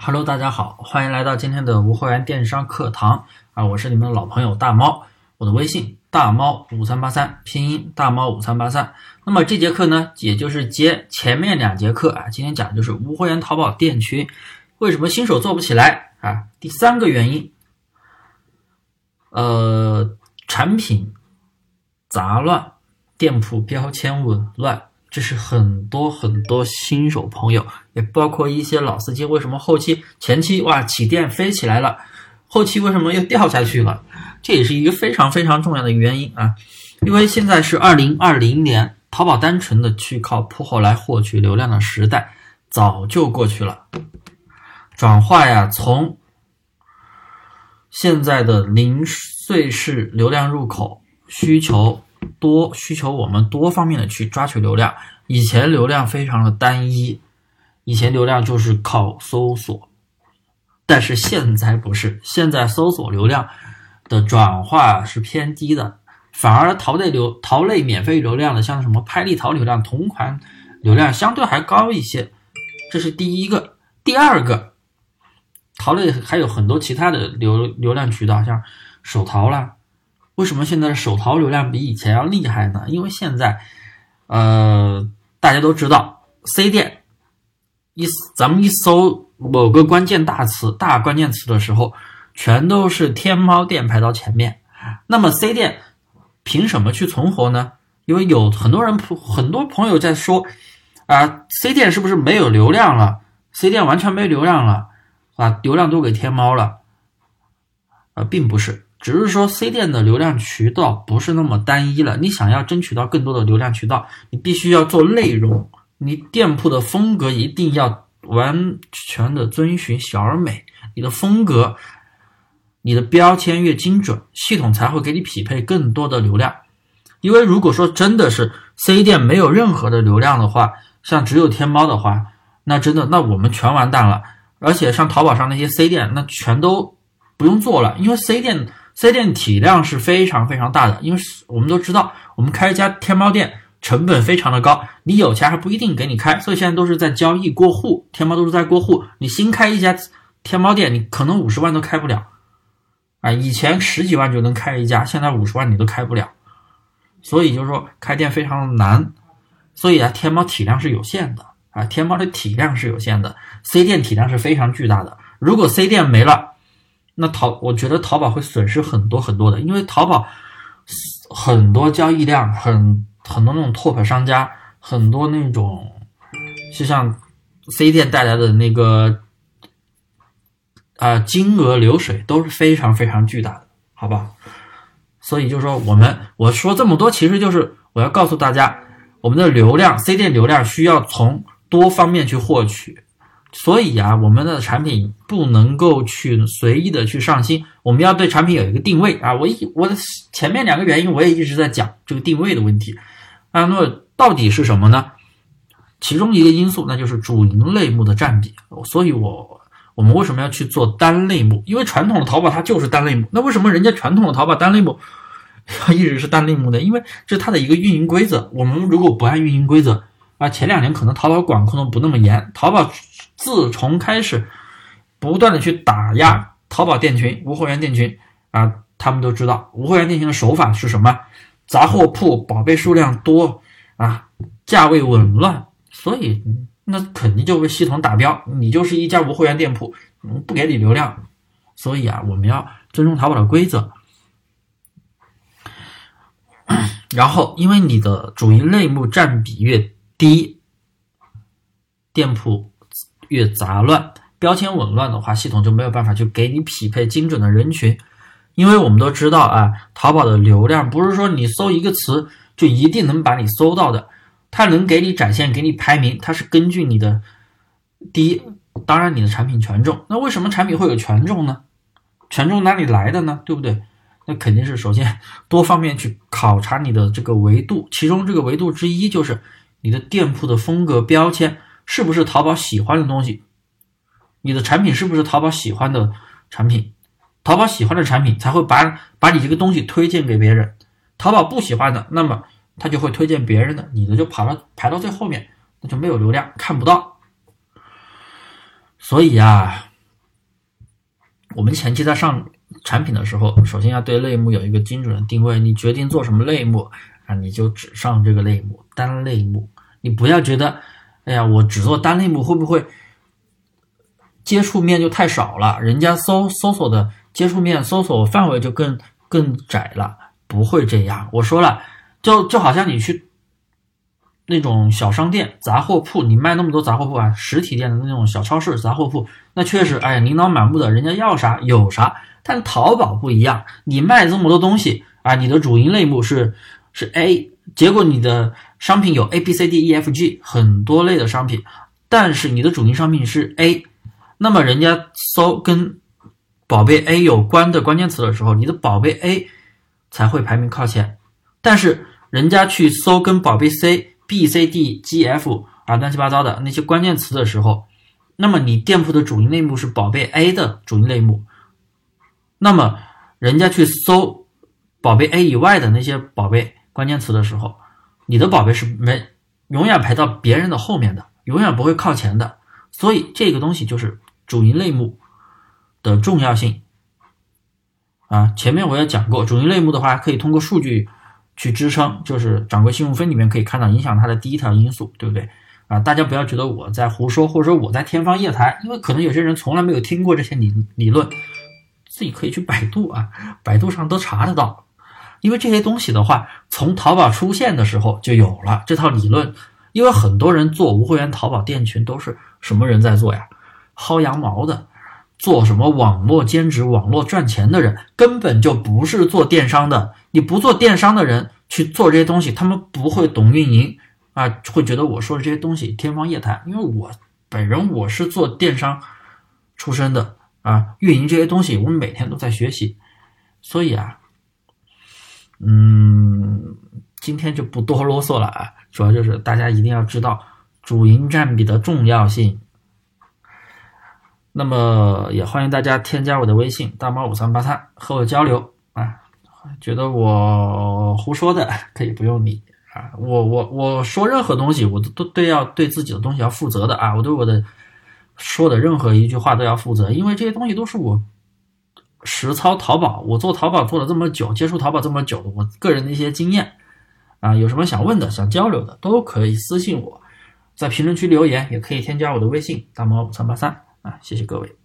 Hello，大家好，欢迎来到今天的无货源电商课堂啊！我是你们的老朋友大猫，我的微信大猫五三八三，拼音大猫五三八三。那么这节课呢，也就是接前面两节课啊，今天讲的就是无货源淘宝店群为什么新手做不起来啊？第三个原因，呃，产品杂乱，店铺标签紊乱。这是很多很多新手朋友，也包括一些老司机，为什么后期前期哇起店飞起来了，后期为什么又掉下去了？这也是一个非常非常重要的原因啊！因为现在是二零二零年，淘宝单纯的去靠铺货来获取流量的时代早就过去了，转化呀，从现在的零碎式流量入口需求。多需求我们多方面的去抓取流量，以前流量非常的单一，以前流量就是靠搜索，但是现在不是，现在搜索流量的转化是偏低的，反而淘类流淘类免费流量的，像什么拍立淘流量、同款流量相对还高一些，这是第一个。第二个，淘类还有很多其他的流流量渠道，像手淘啦。为什么现在手淘流量比以前要厉害呢？因为现在，呃，大家都知道，C 店一咱们一搜某个关键大词、大关键词的时候，全都是天猫店排到前面。那么 C 店凭什么去存活呢？因为有很多人、很多朋友在说，啊，C 店是不是没有流量了？C 店完全没流量了，把流量都给天猫了？啊，并不是。只是说，C 店的流量渠道不是那么单一了。你想要争取到更多的流量渠道，你必须要做内容，你店铺的风格一定要完全的遵循小而美。你的风格，你的标签越精准，系统才会给你匹配更多的流量。因为如果说真的是 C 店没有任何的流量的话，像只有天猫的话，那真的那我们全完蛋了。而且像淘宝上那些 C 店，那全都不用做了，因为 C 店。C 店体量是非常非常大的，因为我们都知道，我们开一家天猫店成本非常的高，你有钱还不一定给你开，所以现在都是在交易过户，天猫都是在过户。你新开一家天猫店，你可能五十万都开不了，啊，以前十几万就能开一家，现在五十万你都开不了，所以就是说开店非常难，所以啊，天猫体量是有限的啊，天猫的体量是有限的，C 店体量是非常巨大的，如果 C 店没了。那淘，我觉得淘宝会损失很多很多的，因为淘宝很多交易量，很很多那种 top 商家，很多那种，就像 C 店带来的那个啊金额流水都是非常非常巨大的，好吧？所以就说，我们我说这么多，其实就是我要告诉大家，我们的流量 C 店流量需要从多方面去获取。所以啊，我们的产品不能够去随意的去上新，我们要对产品有一个定位啊。我一我的前面两个原因我也一直在讲这个定位的问题啊。那么到底是什么呢？其中一个因素那就是主营类目的占比。所以我我们为什么要去做单类目？因为传统的淘宝它就是单类目。那为什么人家传统的淘宝单类目 一直是单类目呢？因为这是它的一个运营规则。我们如果不按运营规则啊，前两年可能淘宝管控的不那么严，淘宝。自从开始不断的去打压淘宝店群、无货源店群啊，他们都知道无货源店群的手法是什么？杂货铺宝贝数量多啊，价位紊乱，所以那肯定就被系统打标，你就是一家无货源店铺，不给你流量。所以啊，我们要尊重淘宝的规则。然后，因为你的主营类目占比越第一，店铺。越杂乱，标签紊乱的话，系统就没有办法去给你匹配精准的人群，因为我们都知道啊，淘宝的流量不是说你搜一个词就一定能把你搜到的，它能给你展现、给你排名，它是根据你的第一，当然你的产品权重。那为什么产品会有权重呢？权重哪里来的呢？对不对？那肯定是首先多方面去考察你的这个维度，其中这个维度之一就是你的店铺的风格标签。是不是淘宝喜欢的东西？你的产品是不是淘宝喜欢的产品？淘宝喜欢的产品才会把把你这个东西推荐给别人。淘宝不喜欢的，那么他就会推荐别人的，你的就跑到排到最后面，那就没有流量，看不到。所以啊，我们前期在上产品的时候，首先要对类目有一个精准的定位。你决定做什么类目啊，你就只上这个类目，单类目。你不要觉得，哎呀，我只做单类目会不会接触面就太少了？人家搜搜索的接触面、搜索范围就更更窄了。不会这样，我说了，就就好像你去。那种小商店、杂货铺，你卖那么多杂货铺啊？实体店的那种小超市、杂货铺，那确实，哎呀，琳琅满目的，人家要啥有啥。但淘宝不一样，你卖这么多东西啊，你的主营类目是是 A，结果你的商品有 A、B、C、D、E、F、G 很多类的商品，但是你的主营商品是 A，那么人家搜跟宝贝 A 有关的关键词的时候，你的宝贝 A 才会排名靠前，但是人家去搜跟宝贝 C。B、C、D、G、F 啊，乱七八糟的那些关键词的时候，那么你店铺的主营类目是宝贝 A 的主营类目，那么人家去搜宝贝 A 以外的那些宝贝关键词的时候，你的宝贝是没永远排到别人的后面的，永远不会靠前的。所以这个东西就是主营类目的重要性啊。前面我也讲过，主营类目的话可以通过数据。去支撑，就是掌柜信用分里面可以看到影响它的第一条因素，对不对啊？大家不要觉得我在胡说，或者说我在天方夜谭，因为可能有些人从来没有听过这些理理论，自己可以去百度啊，百度上都查得到。因为这些东西的话，从淘宝出现的时候就有了这套理论。因为很多人做无会员淘宝店群都是什么人在做呀？薅羊毛的，做什么网络兼职、网络赚钱的人，根本就不是做电商的。你不做电商的人去做这些东西，他们不会懂运营啊，会觉得我说的这些东西天方夜谭。因为我本人我是做电商出身的啊，运营这些东西我们每天都在学习，所以啊，嗯，今天就不多啰嗦了啊，主要就是大家一定要知道主营占比的重要性。那么也欢迎大家添加我的微信大猫五三八三和我交流啊。觉得我胡说的可以不用理啊！我我我说任何东西，我都都都要对自己的东西要负责的啊！我对我的说的任何一句话都要负责，因为这些东西都是我实操淘宝，我做淘宝做了这么久，接触淘宝这么久的我个人的一些经验啊！有什么想问的、想交流的，都可以私信我，在评论区留言，也可以添加我的微信大猫五三八三啊！谢谢各位。